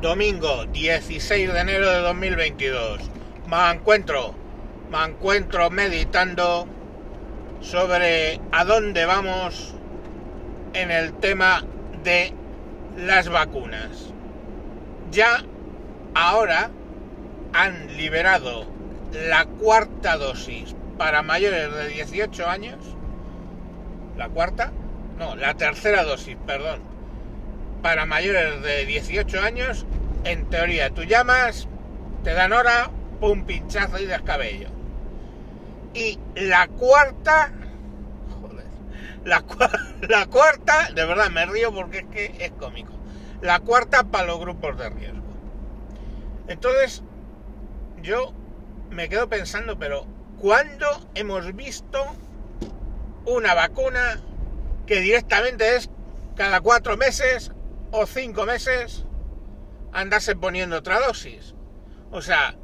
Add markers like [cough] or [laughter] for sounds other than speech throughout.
domingo 16 de enero de 2022. Me encuentro, me encuentro meditando sobre a dónde vamos en el tema de las vacunas. Ya ahora han liberado la cuarta dosis para mayores de 18 años. ¿La cuarta? No, la tercera dosis, perdón para mayores de 18 años, en teoría tú llamas, te dan hora, pum, pinchazo y descabello. Y la cuarta, joder, [laughs] la, cuarta, de verdad me río porque es que es cómico. La cuarta para los grupos de riesgo. Entonces, yo me quedo pensando, pero ¿cuándo hemos visto una vacuna que directamente es cada cuatro meses o cinco meses andarse poniendo otra dosis. O sea,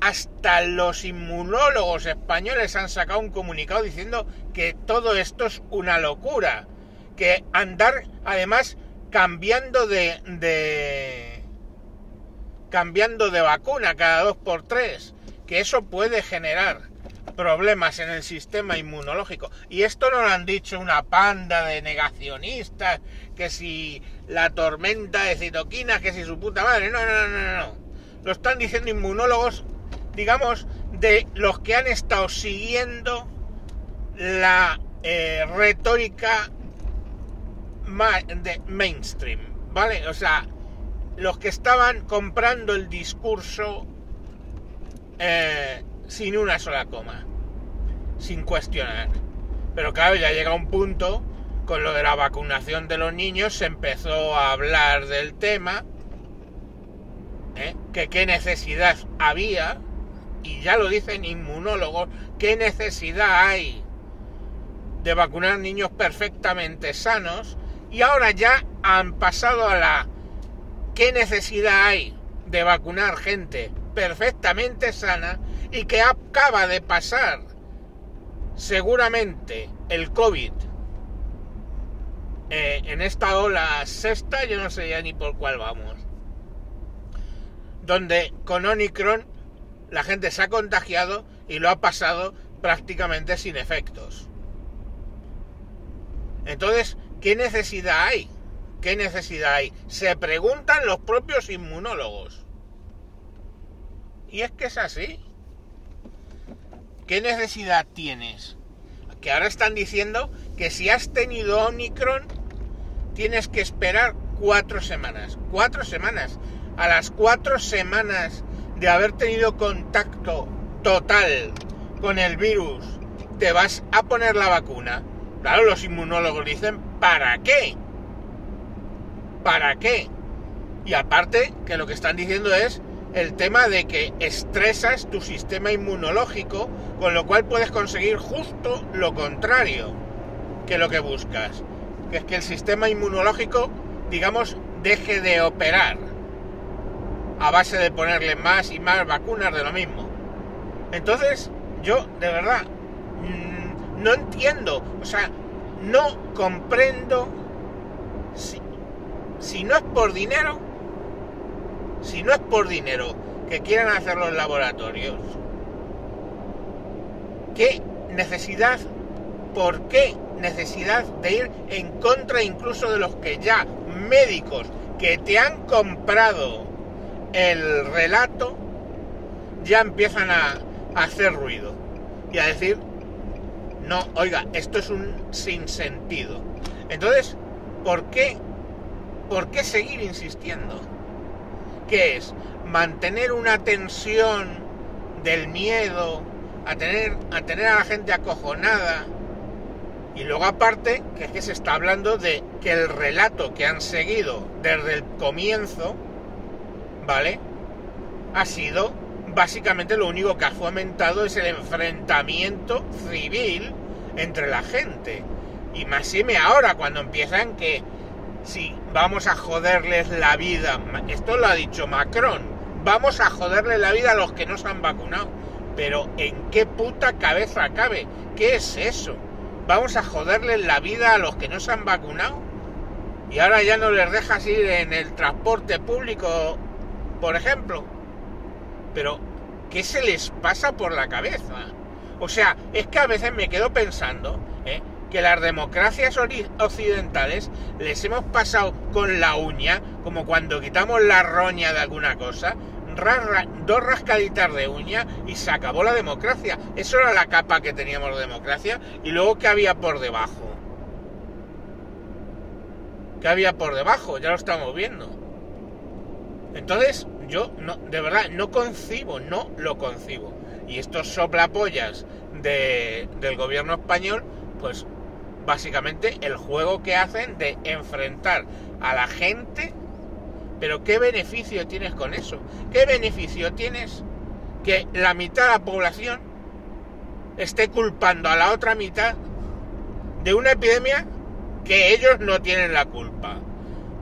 hasta los inmunólogos españoles han sacado un comunicado diciendo que todo esto es una locura. Que andar, además, cambiando de, de cambiando de vacuna cada dos por tres, que eso puede generar problemas en el sistema inmunológico. Y esto no lo han dicho una panda de negacionistas, que si la tormenta de citoquinas, que si su puta madre. No, no, no, no, no. Lo están diciendo inmunólogos, digamos, de los que han estado siguiendo la eh, retórica de mainstream, ¿vale? O sea, los que estaban comprando el discurso eh, sin una sola coma sin cuestionar. Pero claro, ya llega un punto, con lo de la vacunación de los niños, se empezó a hablar del tema, ¿eh? que qué necesidad había, y ya lo dicen inmunólogos, qué necesidad hay de vacunar niños perfectamente sanos, y ahora ya han pasado a la qué necesidad hay de vacunar gente perfectamente sana y que acaba de pasar seguramente el COVID eh, en esta ola sexta, yo no sé ya ni por cuál vamos, donde con Omicron la gente se ha contagiado y lo ha pasado prácticamente sin efectos. Entonces, ¿qué necesidad hay? ¿Qué necesidad hay? Se preguntan los propios inmunólogos. Y es que es así. ¿Qué necesidad tienes? Que ahora están diciendo que si has tenido Omicron, tienes que esperar cuatro semanas. Cuatro semanas. A las cuatro semanas de haber tenido contacto total con el virus, te vas a poner la vacuna. Claro, los inmunólogos dicen, ¿para qué? ¿Para qué? Y aparte que lo que están diciendo es el tema de que estresas tu sistema inmunológico, con lo cual puedes conseguir justo lo contrario que lo que buscas, que es que el sistema inmunológico, digamos, deje de operar a base de ponerle más y más vacunas de lo mismo. Entonces, yo de verdad mm, no entiendo, o sea, no comprendo si, si no es por dinero, si no es por dinero que quieran hacer los laboratorios, ¿qué necesidad, por qué necesidad de ir en contra incluso de los que ya médicos que te han comprado el relato ya empiezan a, hacer ruido y a decir, no, oiga, esto es un sinsentido. Entonces, ¿por qué, por qué seguir insistiendo? ¿Qué es? Mantener una tensión del miedo, a tener, a tener a la gente acojonada. Y luego aparte, que es que se está hablando de que el relato que han seguido desde el comienzo, ¿vale? Ha sido básicamente lo único que ha fomentado es el enfrentamiento civil entre la gente. Y más me ahora cuando empiezan que si vamos a joderles la vida, esto lo ha dicho Macron, vamos a joderles la vida a los que no se han vacunado. Pero ¿en qué puta cabeza cabe? ¿Qué es eso? ¿Vamos a joderles la vida a los que no se han vacunado? y ahora ya no les dejas ir en el transporte público, por ejemplo. Pero, ¿qué se les pasa por la cabeza? O sea, es que a veces me quedo pensando ¿eh? Que las democracias occidentales les hemos pasado con la uña, como cuando quitamos la roña de alguna cosa, dos rascaditas de uña y se acabó la democracia. Eso era la capa que teníamos de democracia y luego ¿qué había por debajo? ¿Qué había por debajo? Ya lo estamos viendo. Entonces, yo no, de verdad no concibo, no lo concibo. Y estos soplapollas de, del gobierno español, pues básicamente el juego que hacen de enfrentar a la gente pero ¿qué beneficio tienes con eso? ¿Qué beneficio tienes que la mitad de la población esté culpando a la otra mitad de una epidemia que ellos no tienen la culpa?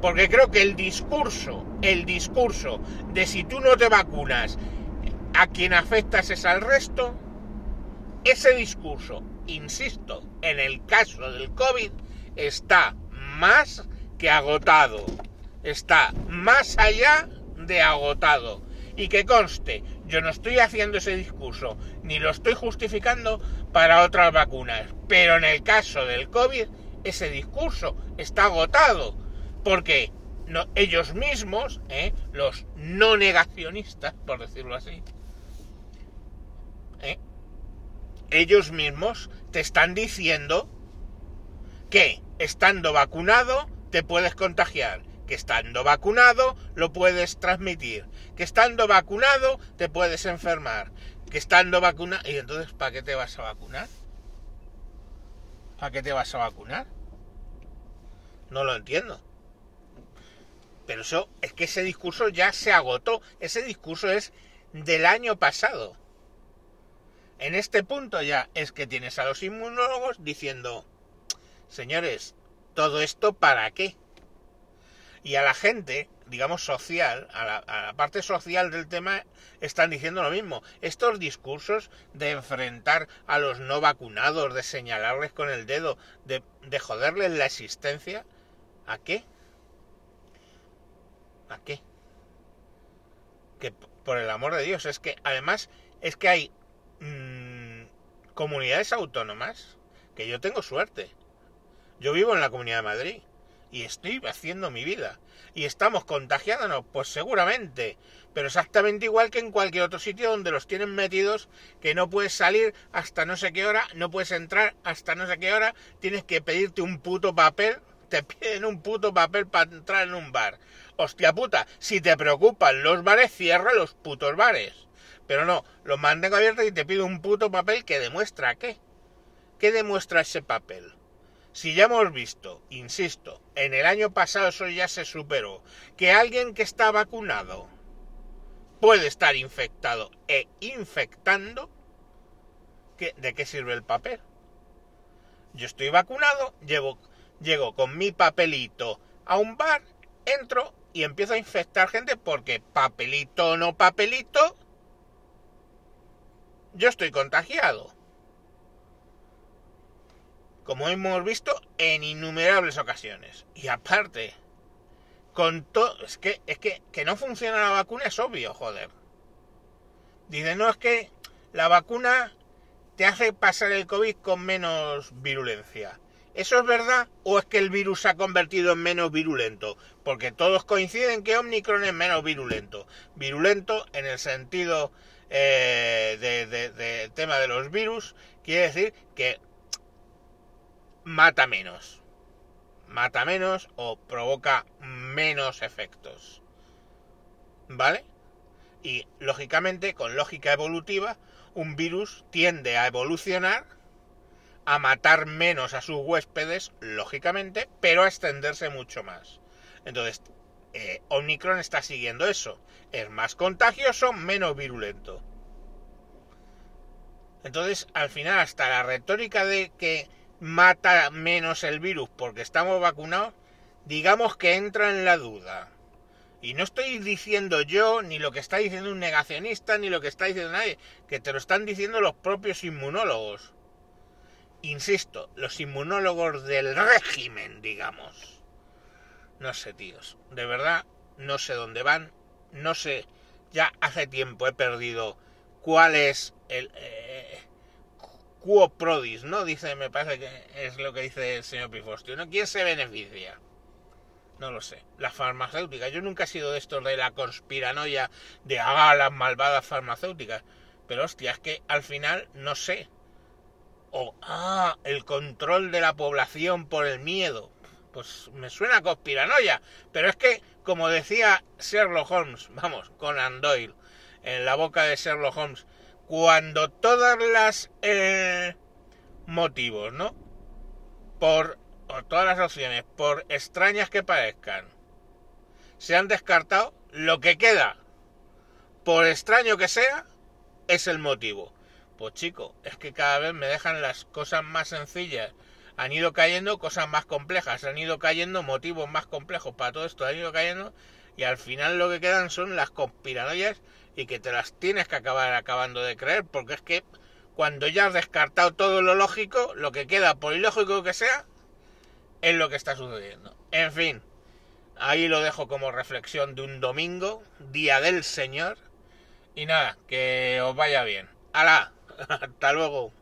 Porque creo que el discurso, el discurso de si tú no te vacunas, a quien afectas es al resto, ese discurso, insisto, en el caso del COVID, está más que agotado está más allá de agotado. Y que conste, yo no estoy haciendo ese discurso, ni lo estoy justificando para otras vacunas. Pero en el caso del COVID, ese discurso está agotado. Porque ellos mismos, ¿eh? los no negacionistas, por decirlo así, ¿eh? Ellos mismos te están diciendo que estando vacunado te puedes contagiar que estando vacunado lo puedes transmitir, que estando vacunado te puedes enfermar, que estando vacunado... ¿Y entonces para qué te vas a vacunar? ¿Para qué te vas a vacunar? No lo entiendo. Pero eso es que ese discurso ya se agotó. Ese discurso es del año pasado. En este punto ya es que tienes a los inmunólogos diciendo, señores, ¿todo esto para qué? y a la gente, digamos, social, a la, parte social del tema, están diciendo lo mismo. Estos discursos de enfrentar a los no vacunados, de señalarles con el dedo, de, de joderles la existencia, ¿a qué? ¿A qué? Que por el amor de Dios, es que además es que hay comunidades autónomas que yo tengo suerte. Yo vivo en la Comunidad de Madrid y estoy haciendo mi vida. ¿Y estamos contagiándonos? Pues seguramente, pero exactamente igual que en cualquier otro sitio donde los tienen metidos, que no puedes salir hasta no sé qué hora, no puedes entrar hasta no sé qué hora, tienes que pedirte un puto papel, te piden un puto papel para entrar en un bar. Hostia puta, si te preocupan los bares, cierra los putos bares. Pero no, los mantengo abiertos y te pido un puto papel que demuestra qué. ¿Qué demuestra ese papel? Si ya hemos visto, insisto, en el año pasado eso ya se superó, que alguien que está vacunado puede estar infectado e infectando, ¿de qué sirve el papel? Yo estoy vacunado, llevo, llego con mi papelito a un bar, entro y empiezo a infectar gente porque papelito o no papelito, yo estoy contagiado como hemos visto en innumerables ocasiones. Y aparte, con todo, es que, es que, que no funciona la vacuna es obvio, joder. Dicen, no, es que la vacuna te hace pasar el COVID con menos virulencia. ¿Eso es verdad o es que el virus se ha convertido en menos virulento? Porque todos coinciden que Omicron es menos virulento. Virulento en el sentido eh, de tema de los virus quiere decir que mata menos. Mata menos o provoca menos efectos. ¿Vale? Y lógicamente, con lógica evolutiva, un virus tiende a evolucionar, a matar menos a sus huéspedes, lógicamente, pero a extenderse mucho más. Entonces, eh, Omicron está siguiendo eso. Es más contagioso, menos virulento. Entonces, al final, hasta la retórica de que mata menos el virus porque estamos vacunados, digamos que entra en la duda. Y no estoy diciendo yo, ni lo que está diciendo un negacionista, ni lo que está diciendo nadie, que te lo están diciendo los propios inmunólogos. Insisto, los inmunólogos del régimen, digamos. No sé, tíos. De verdad, no sé dónde van. No sé. Ya hace tiempo he perdido cuál es el... Eh, quo prodis, ¿no? Dice, me parece que es lo que dice el señor Pifostio. ¿Quién se beneficia? No lo sé. Las farmacéuticas. Yo nunca he sido de estos de la conspiranoia de ah, las malvadas farmacéuticas. Pero hostia, es que al final no sé. O ah, el control de la población por el miedo. Pues me suena a conspiranoia. Pero es que, como decía Sherlock Holmes, vamos, con Doyle, en la boca de Sherlock Holmes, cuando todas las eh, motivos, ¿no? Por o todas las opciones, por extrañas que parezcan, se han descartado, lo que queda, por extraño que sea, es el motivo. Pues chico, es que cada vez me dejan las cosas más sencillas. Han ido cayendo cosas más complejas, han ido cayendo motivos más complejos para todo esto, han ido cayendo y al final lo que quedan son las conspiranoias y que te las tienes que acabar acabando de creer, porque es que cuando ya has descartado todo lo lógico, lo que queda, por ilógico que sea, es lo que está sucediendo. En fin, ahí lo dejo como reflexión de un domingo, día del Señor. Y nada, que os vaya bien. ¡Hala! [laughs] Hasta luego.